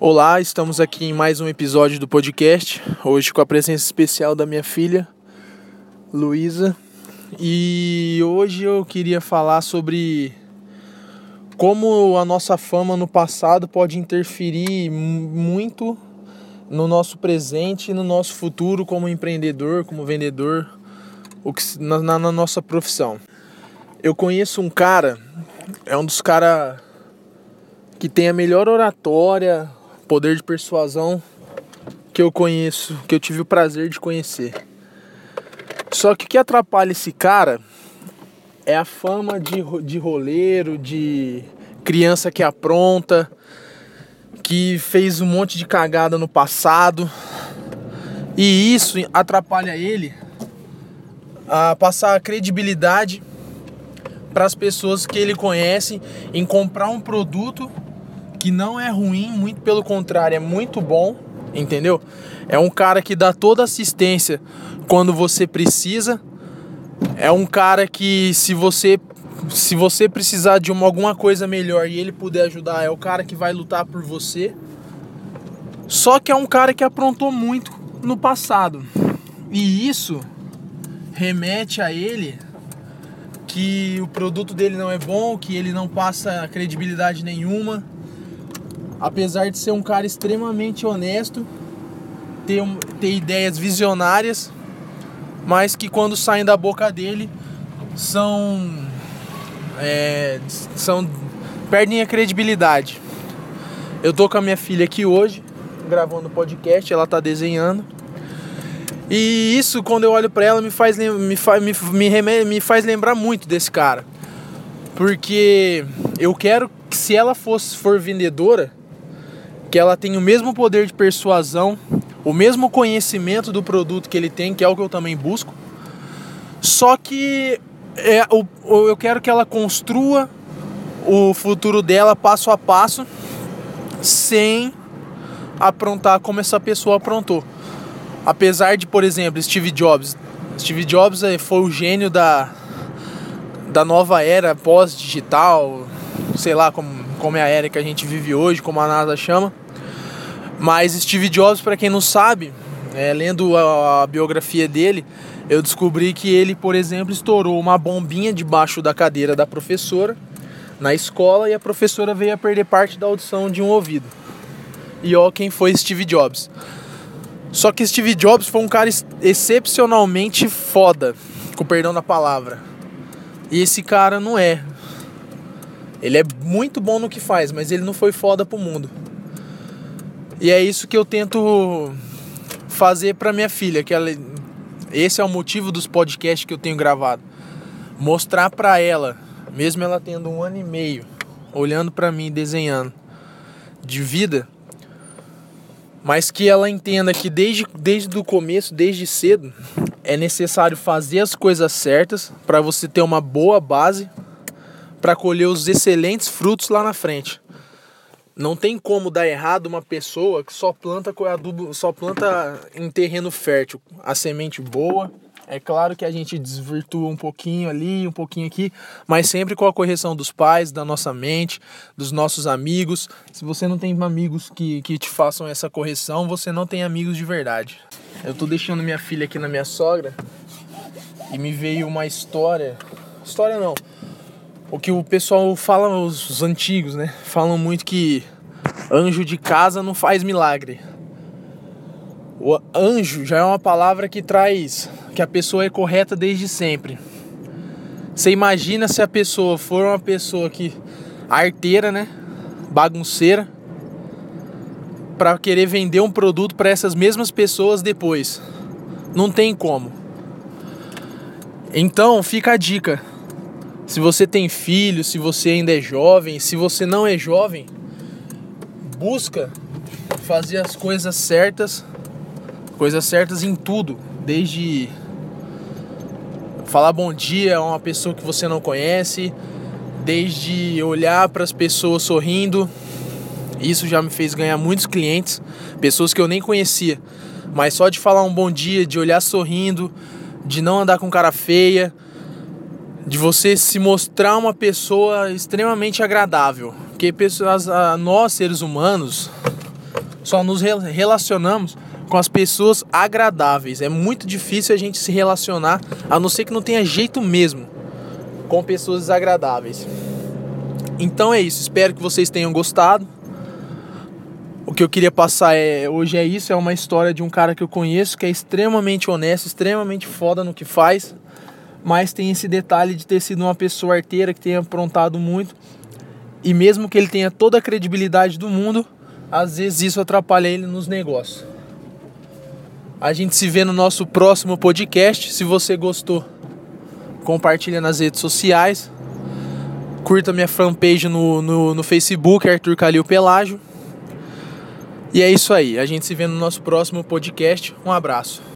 Olá, estamos aqui em mais um episódio do podcast. Hoje com a presença especial da minha filha, Luísa. E hoje eu queria falar sobre como a nossa fama no passado pode interferir muito no nosso presente e no nosso futuro como empreendedor, como vendedor, na, na nossa profissão. Eu conheço um cara, é um dos caras que tem a melhor oratória, poder de persuasão que eu conheço, que eu tive o prazer de conhecer. Só que o que atrapalha esse cara é a fama de, de roleiro, de criança que apronta, que fez um monte de cagada no passado. E isso atrapalha ele a passar a credibilidade para as pessoas que ele conhece em comprar um produto que não é ruim, muito pelo contrário, é muito bom, entendeu? É um cara que dá toda assistência quando você precisa. É um cara que se você se você precisar de uma, alguma coisa melhor e ele puder ajudar, é o cara que vai lutar por você. Só que é um cara que aprontou muito no passado. E isso remete a ele que o produto dele não é bom, que ele não passa credibilidade nenhuma apesar de ser um cara extremamente honesto, ter, ter ideias visionárias, mas que quando saem da boca dele são. É, são perdem a credibilidade. Eu tô com a minha filha aqui hoje, gravando podcast, ela tá desenhando. E isso, quando eu olho para ela, me faz, me, faz, me, me, me faz lembrar muito desse cara. Porque eu quero que se ela fosse for vendedora, que ela tem o mesmo poder de persuasão, o mesmo conhecimento do produto que ele tem, que é o que eu também busco. Só que é, o, eu quero que ela construa o futuro dela passo a passo, sem aprontar como essa pessoa aprontou. Apesar de, por exemplo, Steve Jobs. Steve Jobs é, foi o gênio da, da nova era pós-digital, sei lá como, como é a era que a gente vive hoje, como a NASA chama. Mas Steve Jobs, para quem não sabe, é, lendo a, a, biografia dele, eu descobri que ele, por exemplo, estourou uma bombinha debaixo da cadeira da professora na escola e a professora veio a perder parte da audição de um ouvido. E ó, quem foi Steve Jobs. Só que Steve Jobs foi um cara excepcionalmente foda, com perdão da palavra. E esse cara não é. Ele é muito bom no que faz, mas ele não foi foda pro mundo. E é isso que eu tento fazer para minha filha, que ela esse é o motivo dos podcasts que eu tenho gravado. Mostrar para ela, mesmo ela tendo um ano e meio, olhando para mim desenhando de vida, mas que ela entenda que desde, desde o começo, desde cedo, é necessário fazer as coisas certas para você ter uma boa base para colher os excelentes frutos lá na frente. Não tem como dar errado uma pessoa que só planta adubo, só planta em terreno fértil, a semente boa. É claro que a gente desvirtua um pouquinho ali, um pouquinho aqui, mas sempre com a correção dos pais, da nossa mente, dos nossos amigos. Se você não tem amigos que, que te façam essa correção, você não tem amigos de verdade. Eu tô deixando minha filha aqui na minha sogra e me veio uma história. História não, o que o pessoal fala, os antigos, né? Falam muito que anjo de casa não faz milagre. O anjo já é uma palavra que traz que a pessoa é correta desde sempre. Você imagina se a pessoa for uma pessoa que arteira, né? Bagunceira, para querer vender um produto para essas mesmas pessoas depois. Não tem como. Então, fica a dica se você tem filho, se você ainda é jovem, se você não é jovem, busca fazer as coisas certas, coisas certas em tudo, desde falar bom dia a uma pessoa que você não conhece, desde olhar para as pessoas sorrindo. Isso já me fez ganhar muitos clientes, pessoas que eu nem conhecia, mas só de falar um bom dia, de olhar sorrindo, de não andar com cara feia, de você se mostrar uma pessoa extremamente agradável. Porque pessoas, nós, seres humanos, só nos relacionamos com as pessoas agradáveis. É muito difícil a gente se relacionar, a não ser que não tenha jeito mesmo, com pessoas desagradáveis. Então é isso, espero que vocês tenham gostado. O que eu queria passar é hoje é isso, é uma história de um cara que eu conheço que é extremamente honesto, extremamente foda no que faz, mas tem esse detalhe de ter sido uma pessoa arteira que tenha aprontado muito. E mesmo que ele tenha toda a credibilidade do mundo, às vezes isso atrapalha ele nos negócios. A gente se vê no nosso próximo podcast. Se você gostou, compartilha nas redes sociais. Curta minha fanpage no, no, no Facebook, Arthur Calil Pelágio. E é isso aí. A gente se vê no nosso próximo podcast. Um abraço.